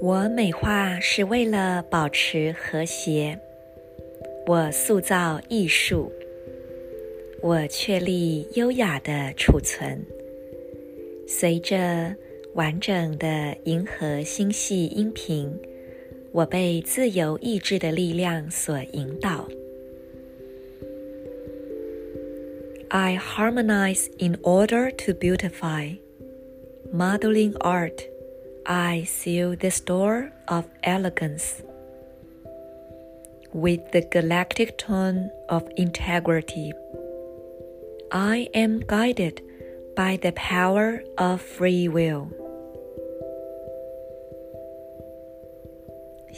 我美化是为了保持和谐，我塑造艺术，我确立优雅的储存。随着完整的银河星系音频，我被自由意志的力量所引导。I harmonize in order to beautify, modeling art. I seal this door of elegance with the galactic tone of integrity. I am guided by the power of free will.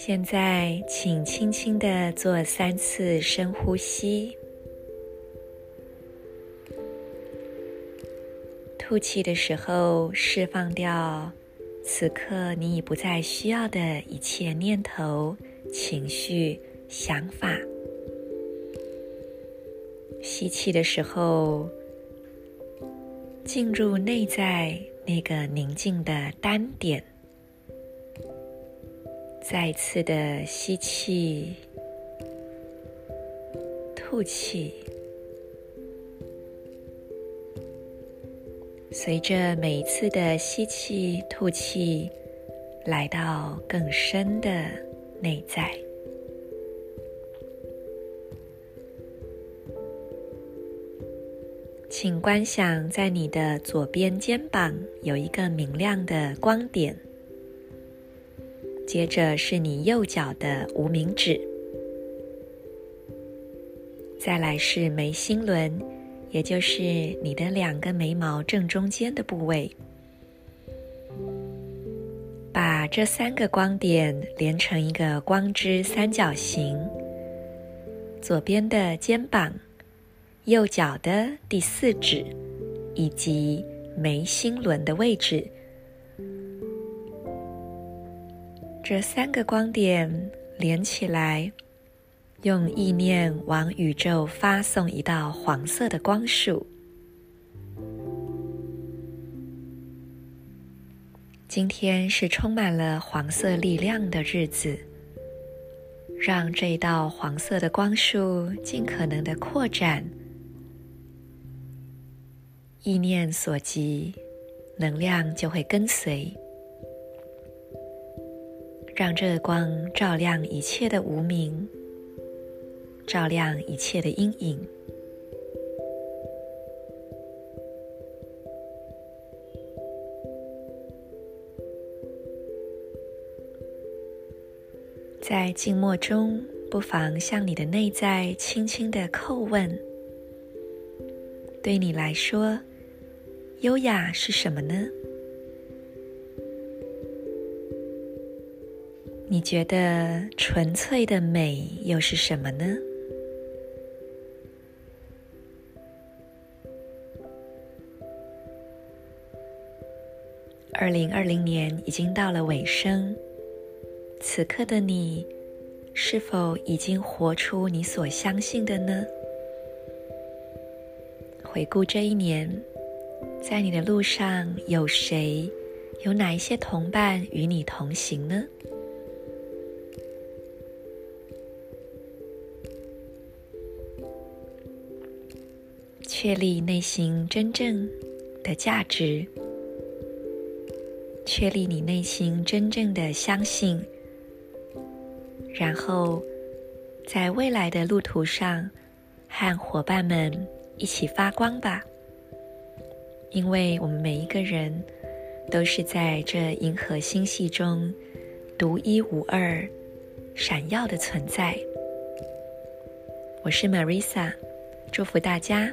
现在，请轻轻地做三次深呼吸，吐气的时候释放掉。此刻你已不再需要的一切念头、情绪、想法。吸气的时候，进入内在那个宁静的单点。再次的吸气，吐气。随着每一次的吸气、吐气，来到更深的内在。请观想，在你的左边肩膀有一个明亮的光点，接着是你右脚的无名指，再来是眉心轮。也就是你的两个眉毛正中间的部位，把这三个光点连成一个光之三角形。左边的肩膀、右脚的第四指以及眉心轮的位置，这三个光点连起来。用意念往宇宙发送一道黄色的光束。今天是充满了黄色力量的日子，让这道黄色的光束尽可能的扩展。意念所及，能量就会跟随，让这光照亮一切的无明。照亮一切的阴影。在静默中，不妨向你的内在轻轻的叩问：对你来说，优雅是什么呢？你觉得纯粹的美又是什么呢？二零二零年已经到了尾声，此刻的你是否已经活出你所相信的呢？回顾这一年，在你的路上有谁，有哪一些同伴与你同行呢？确立内心真正的价值。确立你内心真正的相信，然后在未来的路途上和伙伴们一起发光吧。因为我们每一个人都是在这银河星系中独一无二、闪耀的存在。我是 Marisa，祝福大家